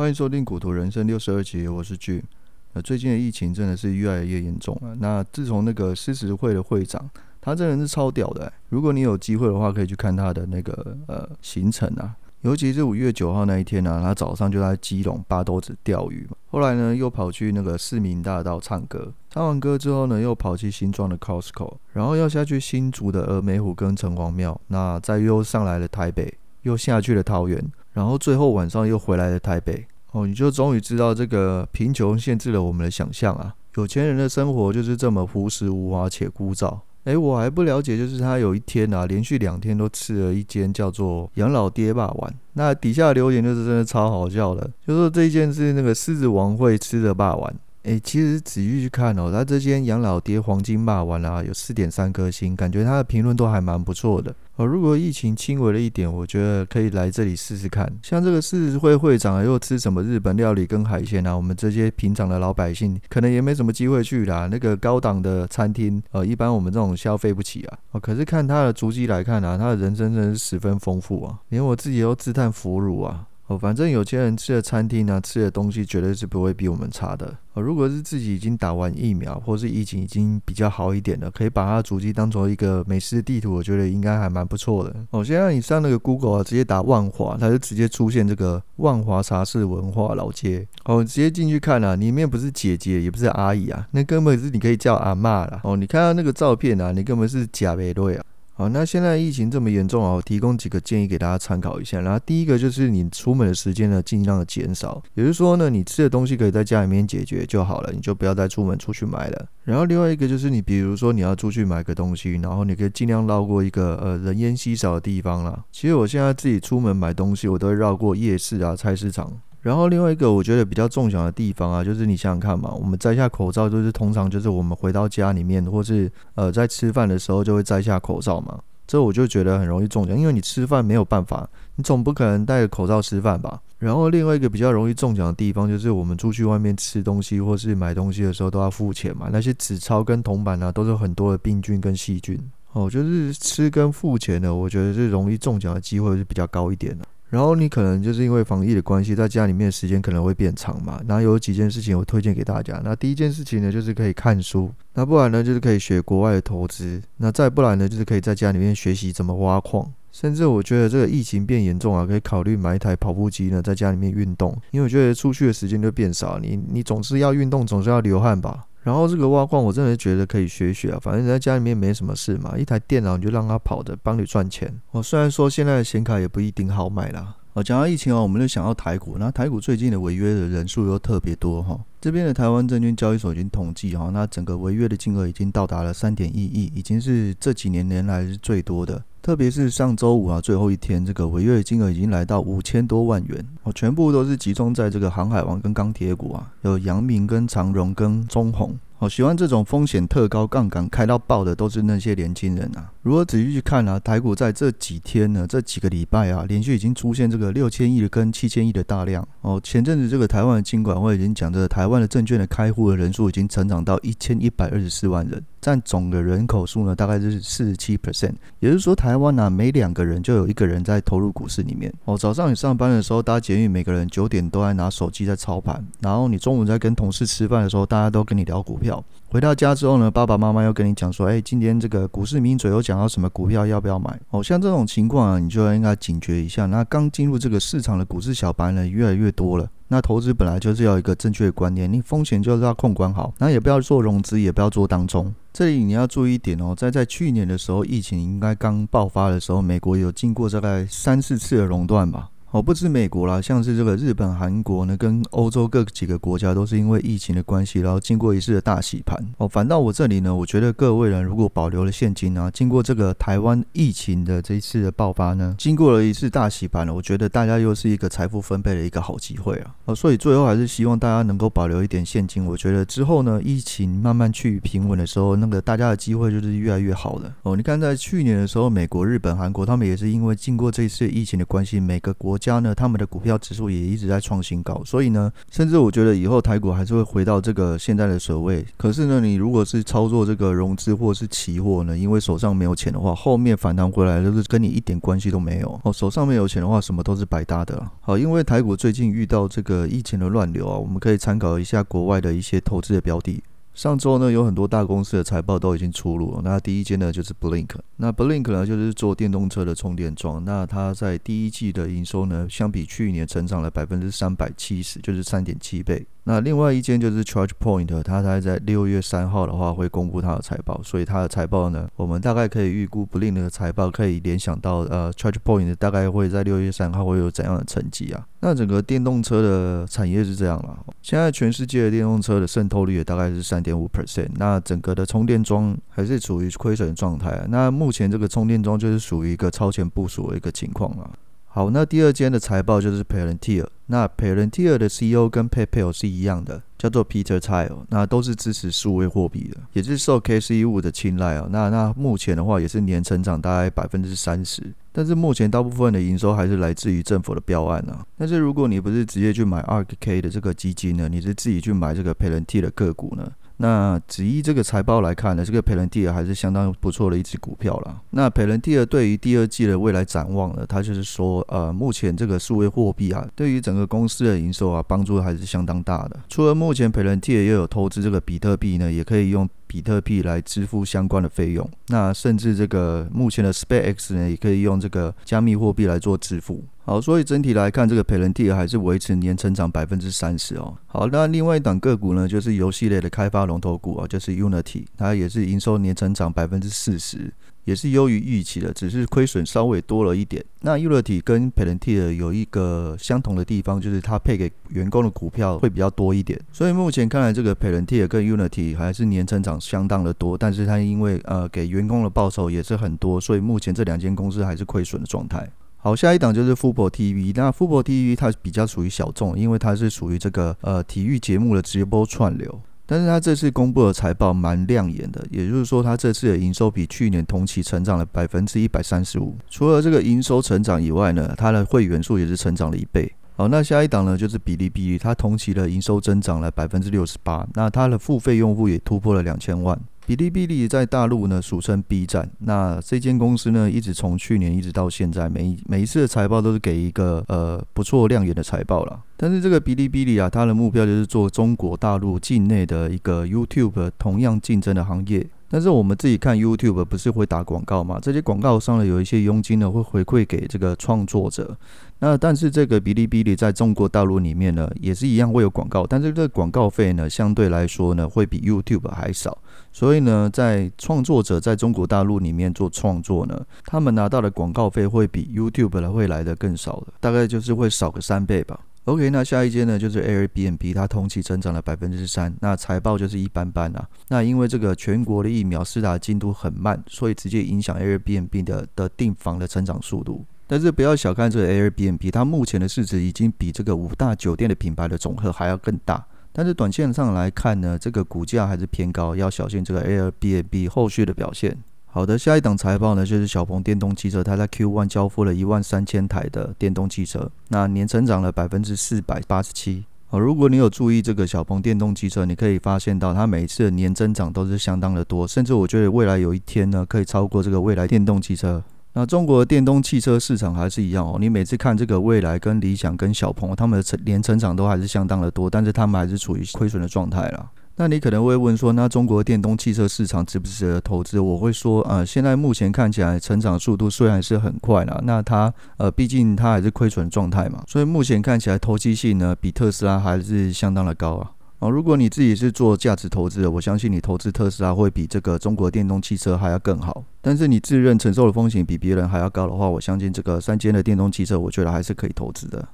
欢迎收听《股图人生》六十二集，我是 G。呃，最近的疫情真的是越来越严重了。那自从那个狮子会的会长，他真的是超屌的。如果你有机会的话，可以去看他的那个呃行程啊。尤其是五月九号那一天呢、他早上就在基隆八斗子钓鱼嘛，后来呢又跑去那个市民大道唱歌，唱完歌之后呢，又跑去新庄的 Costco，然后要下去新竹的峨眉湖跟城隍庙，那再又上来了台北，又下去了桃园。然后最后晚上又回来了台北哦，你就终于知道这个贫穷限制了我们的想象啊！有钱人的生活就是这么朴实无华且枯燥。诶，我还不了解，就是他有一天啊，连续两天都吃了一间叫做养老爹霸碗。那底下留言就是真的超好笑的，就说这一间是那个狮子王会吃的霸碗圆。诶，其实仔细去看哦，他这间杨老爹黄金肉圆啊，有四点三颗星，感觉他的评论都还蛮不错的。哦，如果疫情轻微了一点，我觉得可以来这里试试看。像这个狮子会会长又吃什么日本料理跟海鲜啊？我们这些平常的老百姓可能也没什么机会去啦。那个高档的餐厅，呃，一般我们这种消费不起啊。哦，可是看他的足迹来看啊，他的人生真是十分丰富啊，连我自己都自叹弗如啊。哦，反正有些人吃的餐厅呢，吃的东西绝对是不会比我们差的。哦，如果是自己已经打完疫苗，或是疫情已经比较好一点的，可以把它的足迹当做一个美食地图，我觉得应该还蛮不错的。哦，现在你上那个 Google 啊，直接打万华，它就直接出现这个万华茶室文化老街。哦，直接进去看啊，里面不是姐姐，也不是阿姨啊，那根本是你可以叫阿嬷啦。哦，你看到那个照片啊，你根本是假美瑞啊。好，那现在疫情这么严重啊，我提供几个建议给大家参考一下。然后第一个就是你出门的时间呢，尽量的减少，也就是说呢，你吃的东西可以在家里面解决就好了，你就不要再出门出去买了。然后另外一个就是你，比如说你要出去买个东西，然后你可以尽量绕过一个呃人烟稀少的地方啦。其实我现在自己出门买东西，我都会绕过夜市啊、菜市场。然后另外一个我觉得比较中奖的地方啊，就是你想想看嘛，我们摘下口罩，就是通常就是我们回到家里面，或是呃在吃饭的时候就会摘下口罩嘛。这我就觉得很容易中奖，因为你吃饭没有办法，你总不可能戴着口罩吃饭吧。然后另外一个比较容易中奖的地方，就是我们出去外面吃东西或是买东西的时候都要付钱嘛，那些纸钞跟铜板啊，都是很多的病菌跟细菌。哦，就是吃跟付钱的，我觉得是容易中奖的机会是比较高一点的。然后你可能就是因为防疫的关系，在家里面的时间可能会变长嘛。然后有几件事情我推荐给大家。那第一件事情呢，就是可以看书；那不然呢，就是可以学国外的投资；那再不然呢，就是可以在家里面学习怎么挖矿。甚至我觉得这个疫情变严重啊，可以考虑买一台跑步机呢，在家里面运动。因为我觉得出去的时间就变少，你你总是要运动，总是要流汗吧。然后这个挖矿，我真的觉得可以学学啊。反正在家里面没什么事嘛，一台电脑你就让它跑着，帮你赚钱。我虽然说现在的显卡也不一定好买啦。哦，讲到疫情哦，我们就想到台股。那台股最近的违约的人数又特别多哈。这边的台湾证券交易所已经统计哈，那整个违约的金额已经到达了三点一亿，已经是这几年年来是最多的。特别是上周五啊，最后一天，这个违约金额已经来到五千多万元哦，全部都是集中在这个航海王跟钢铁股啊，有阳明跟长荣跟中宏。哦，喜欢这种风险特高、杠杆开到爆的，都是那些年轻人啊。如果仔细去看啊，台股在这几天呢，这几个礼拜啊，连续已经出现这个六千亿的跟七千亿的大量。哦，前阵子这个台湾的金管会已经讲，这台湾的证券的开户的人数已经成长到一千一百二十四万人。占总的人口数呢，大概就是四十七 percent，也就是说，台湾呢、啊、每两个人就有一个人在投入股市里面。哦，早上你上班的时候搭捷运，每个人九点都在拿手机在操盘，然后你中午在跟同事吃饭的时候，大家都跟你聊股票。回到家之后呢，爸爸妈妈又跟你讲说，哎，今天这个股市名嘴又讲到什么股票要不要买？哦，像这种情况啊，你就应该警觉一下。那刚进入这个市场的股市小白呢，越来越多了。那投资本来就是要一个正确的观念，你风险就是要控管好，那也不要做融资，也不要做当冲。这里你要注意一点哦，在在去年的时候，疫情应该刚爆发的时候，美国有经过大概三四次的熔断吧。哦，不止美国啦，像是这个日本、韩国呢，跟欧洲各几个国家都是因为疫情的关系，然后经过一次的大洗盘。哦，反倒我这里呢，我觉得各位人如果保留了现金啊，经过这个台湾疫情的这一次的爆发呢，经过了一次大洗盘了，我觉得大家又是一个财富分配的一个好机会啊。哦，所以最后还是希望大家能够保留一点现金。我觉得之后呢，疫情慢慢趋于平稳的时候，那个大家的机会就是越来越好的。哦，你看在去年的时候，美国、日本、韩国他们也是因为经过这一次疫情的关系，每个国家呢，他们的股票指数也一直在创新高，所以呢，甚至我觉得以后台股还是会回到这个现在的水位。可是呢，你如果是操作这个融资或是期货呢，因为手上没有钱的话，后面反弹回来都是跟你一点关系都没有哦。手上没有钱的话，什么都是白搭的。好，因为台股最近遇到这个疫情的乱流啊，我们可以参考一下国外的一些投资的标的。上周呢，有很多大公司的财报都已经出炉了。那第一间呢，就是 Blink。那 Blink 呢，就是做电动车的充电桩。那它在第一季的营收呢，相比去年成长了百分之三百七十，就是三点七倍。那另外一间就是 ChargePoint，它大概在六月三号的话会公布它的财报，所以它的财报呢，我们大概可以预估 Blink 的财报可以联想到呃 ChargePoint 大概会在六月三号会有怎样的成绩啊？那整个电动车的产业是这样了，现在全世界的电动车的渗透率也大概是三点五 percent，那整个的充电桩还是处于亏损状态啊。那目前这个充电桩就是属于一个超前部署的一个情况了。好，那第二间的财报就是 Palantir。那 Palantir 的 CEO 跟 PayPal 是一样的，叫做 Peter Thiel。那都是支持数位货币的，也是受 Cathie Wood 的青睐哦。那那目前的话也是年成长大概百分之三十，但是目前大部分的营收还是来自于政府的标案啊。但是如果你不是直接去买 ARK-K 的这个基金呢，你是自己去买这个 Palantir 的个股呢？那只依这个财报来看呢，这个佩兰蒂尔还是相当不错的一只股票了。那佩兰蒂尔对于第二季的未来展望呢，他就是说，呃，目前这个数位货币啊，对于整个公司的营收啊，帮助还是相当大的。除了目前佩兰蒂尔又有投资这个比特币呢，也可以用比特币来支付相关的费用。那甚至这个目前的 SpaceX 呢，也可以用这个加密货币来做支付。好，所以整体来看，这个 p a l a n t i 还是维持年成长百分之三十哦。好，那另外一档个股呢，就是游戏类的开发龙头股啊，就是 Unity，它也是营收年成长百分之四十，也是优于预期的，只是亏损稍微多了一点。那 Unity 跟 Palantir 有一个相同的地方，就是它配给员工的股票会比较多一点。所以目前看来，这个 Palantir 跟 Unity 还是年成长相当的多，但是它因为呃给员工的报酬也是很多，所以目前这两间公司还是亏损的状态。好，下一档就是 Fubo TV。那 Fubo TV 它比较属于小众，因为它是属于这个呃体育节目的直播串流。但是他这次公布的财报蛮亮眼的，也就是说他这次的营收比去年同期成长了百分之一百三十五。除了这个营收成长以外呢，它的会员数也是成长了一倍。好，那下一档呢就是哔哩哔哩，它同期的营收增长了百分之六十八，那它的付费用户也突破了两千万。哔哩哔哩在大陆呢，俗称 B 站。那这间公司呢，一直从去年一直到现在，每每一次的财报都是给一个呃不错亮眼的财报了。但是这个哔哩哔哩啊，它的目标就是做中国大陆境内的一个 YouTube 同样竞争的行业。但是我们自己看 YouTube 不是会打广告吗？这些广告商呢，有一些佣金呢会回馈给这个创作者。那但是这个哔哩哔哩在中国大陆里面呢，也是一样会有广告，但是这个广告费呢相对来说呢会比 YouTube 还少。所以呢，在创作者在中国大陆里面做创作呢，他们拿到的广告费会比 YouTube 来会来的更少的，大概就是会少个三倍吧。OK，那下一间呢就是 Airbnb，它同期成长了百分之三，那财报就是一般般啊。那因为这个全国的疫苗施打进度很慢，所以直接影响 Airbnb 的的订房的成长速度。但是不要小看这个 Airbnb，它目前的市值已经比这个五大酒店的品牌的总和还要更大。但是短线上来看呢，这个股价还是偏高，要小心这个 Airbnb 后续的表现。好的，下一档财报呢，就是小鹏电动汽车，它在 Q1 交付了一万三千台的电动汽车，那年成长了百分之四百八十七。好，如果你有注意这个小鹏电动汽车，你可以发现到它每一次的年增长都是相当的多，甚至我觉得未来有一天呢，可以超过这个蔚来电动汽车。那中国的电动汽车市场还是一样哦，你每次看这个蔚来跟理想跟小鹏，他们的成年成长都还是相当的多，但是他们还是处于亏损的状态了。那你可能会问说，那中国电动汽车市场值不值得投资？我会说，呃，现在目前看起来成长速度虽然是很快啦，那它呃，毕竟它还是亏损状态嘛，所以目前看起来投机性呢，比特斯拉还是相当的高啊。哦，如果你自己是做价值投资的，我相信你投资特斯拉会比这个中国电动汽车还要更好。但是你自认承受的风险比别人还要高的话，我相信这个三间的电动汽车，我觉得还是可以投资的。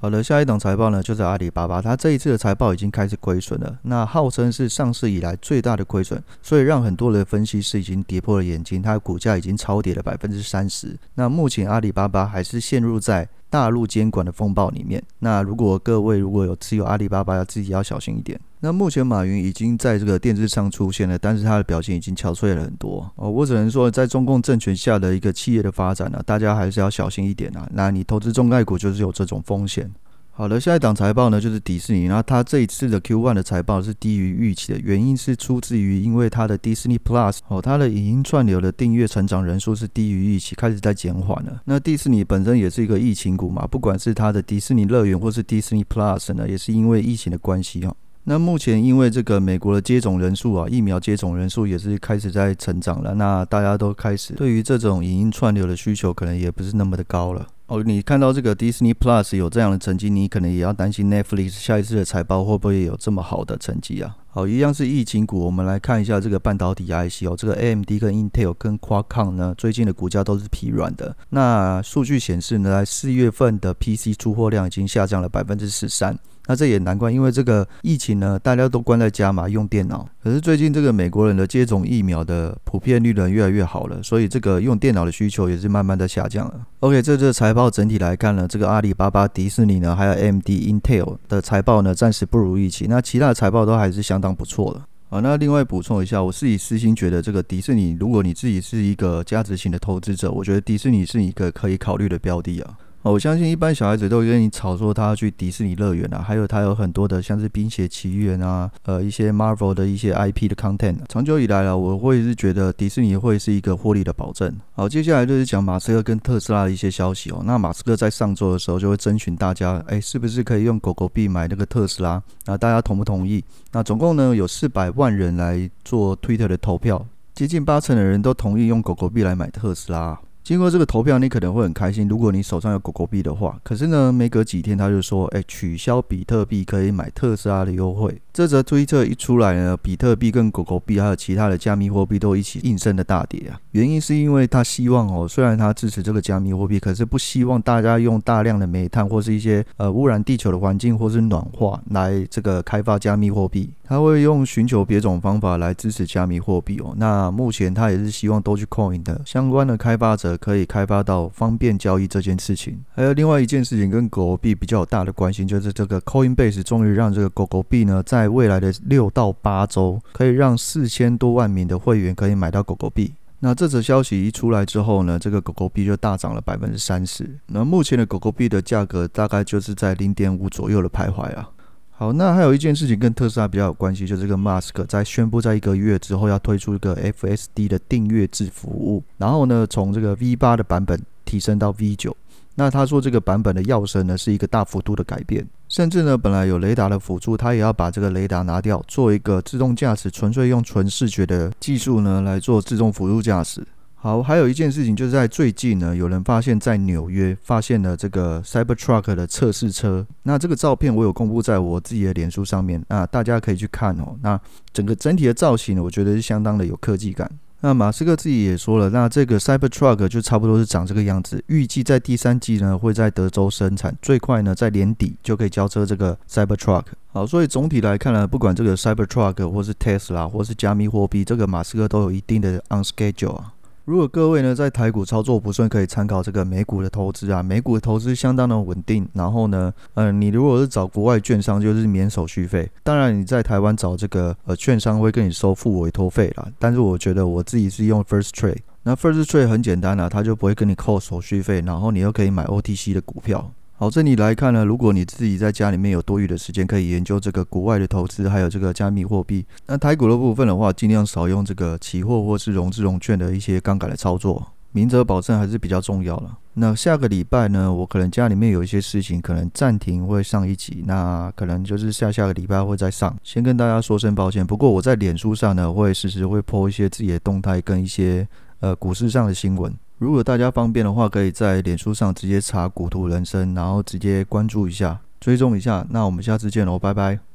好的，下一档财报呢，就是阿里巴巴，它这一次的财报已经开始亏损了，那号称是上市以来最大的亏损，所以让很多的分析师已经跌破了眼镜，它的股价已经超跌了百分之三十。那目前阿里巴巴还是陷入在大陆监管的风暴里面。那如果各位如果有持有阿里巴巴，要自己要小心一点。那目前马云已经在这个电视上出现了，但是他的表现已经憔悴了很多哦。我只能说，在中共政权下的一个企业的发展呢、大家还是要小心一点啊。那你投资中概股就是有这种风险。好的，下一档财报呢，就是迪士尼。那它这一次的 Q1 的财报是低于预期的，原因是出自于因为它的 Disney Plus 哦，它的影音串流的订阅成长人数是低于预期，开始在减缓了。那迪士尼本身也是一个疫情股嘛，不管是它的迪士尼乐园或是 Disney Plus 呢，也是因为疫情的关系啊。那目前因为这个美国的接种人数啊，疫苗接种人数也是开始在成长了，那大家都开始对于这种影音串流的需求可能也不是那么的高了。哦，你看到这个 Disney Plus 有这样的成绩，你可能也要担心 Netflix 下一次的财报会不会有这么好的成绩啊？好，一样是疫情股，我们来看一下这个半导体 IC 哦，这个 AMD 跟 Intel 跟 Qualcomm 呢，最近的股价都是疲软的。那数据显示呢，在四月份的 PC 出货量已经下降了百分之十三。那这也难怪，因为这个疫情呢，大家都关在家嘛，用电脑。可是最近这个美国人的接种疫苗的普遍率呢，越来越好了，所以这个用电脑的需求也是慢慢的下降了。OK，这这财报整体来看呢，这个阿里巴巴、迪士尼呢，还有 AMD、Intel 的财报呢，暂时不如预期。那其他的财报都还是相当不错的。好，那另外补充一下，我自己私心觉得，这个迪士尼，如果你自己是一个价值型的投资者，我觉得迪士尼是一个可以考虑的标的啊。哦，我相信一般小孩子都会跟你吵说他去迪士尼乐园啊，还有他有很多的像是《冰雪奇缘》啊，呃，一些 Marvel 的一些 IP 的 content。长久以来啊，我会是觉得迪士尼会是一个获利的保证。好，接下来就是讲马斯克跟特斯拉的一些消息哦。那马斯克在上周的时候就会征询大家，哎，是不是可以用狗狗币买那个特斯拉？那大家同不同意？那总共呢有四百万人来做 Twitter 的投票，接近八成的人都同意用狗狗币来买特斯拉。经过这个投票，你可能会很开心。如果你手上有狗狗币的话，可是呢，没隔几天他就说，哎，取消比特币可以买特斯拉的优惠。这则推测一出来呢，比特币跟狗狗币还有其他的加密货币都一起应声的大跌啊。原因是因为他希望哦，虽然他支持这个加密货币，可是不希望大家用大量的煤炭或是一些呃污染地球的环境或是暖化来这个开发加密货币。他会用寻求别种方法来支持加密货币哦。那目前他也是希望 Dogecoin 的相关的开发者可以开发到方便交易这件事情。还有另外一件事情跟狗狗币比较大的关系，就是这个 Coinbase 终于让这个狗狗币呢，在在未来的六到八周，可以让四千多万名的会员可以买到狗狗币。那这则消息一出来之后呢，这个狗狗币就大涨了百分之三十。那目前的狗狗币的价格大概就是在零点五左右的徘徊啊。好，那还有一件事情跟特斯拉比较有关系，就是这个 Musk 在宣布在一个月之后要推出一个 FSD 的订阅制服务，然后呢，从这个 V 八的版本提升到 V 九。那他说这个版本的跃升呢是一个大幅度的改变，甚至呢本来有雷达的辅助，他也要把这个雷达拿掉，做一个自动驾驶，纯粹用纯视觉的技术呢来做自动辅助驾驶。好，还有一件事情，就是在最近呢，有人发现，在纽约发现了这个 Cybertruck 的测试车。那这个照片我有公布在我自己的脸书上面，那大家可以去看哦。那整个整体的造型呢，我觉得是相当的有科技感。那马斯克自己也说了，那这个 Cybertruck 就差不多是长这个样子。预计在第三季呢，会在德州生产，最快呢在年底就可以交车这个 Cybertruck。好，所以总体来看呢，不管这个 Cybertruck 或是 Tesla 或是加密货币，这个马斯克都有一定的 on schedule。如果各位呢在台股操作不顺，可以参考这个美股的投资啊。美股的投资相当的稳定，然后呢，呃，你如果是找国外券商，就是免手续费。当然你在台湾找这个呃券商会跟你收付委托费啦。但是我觉得我自己是用 First Trade，那 First Trade 很简单啦，它就不会跟你扣手续费，然后你又可以买 OTC 的股票。好，这里来看呢，如果你自己在家里面有多余的时间，可以研究这个国外的投资，还有这个加密货币。那台股的部分的话，尽量少用这个期货或是融资融券的一些杠杆的操作，明哲保证还是比较重要了。那下个礼拜呢，我可能家里面有一些事情，可能暂停会上一集，那可能就是下下个礼拜会再上。先跟大家说声抱歉，不过我在脸书上呢，会时时会 po 一些自己的动态跟一些呃股市上的新闻。如果大家方便的话，可以在脸书上直接查“股图人生”，然后直接关注一下、追踪一下。那我们下次见喽，拜拜。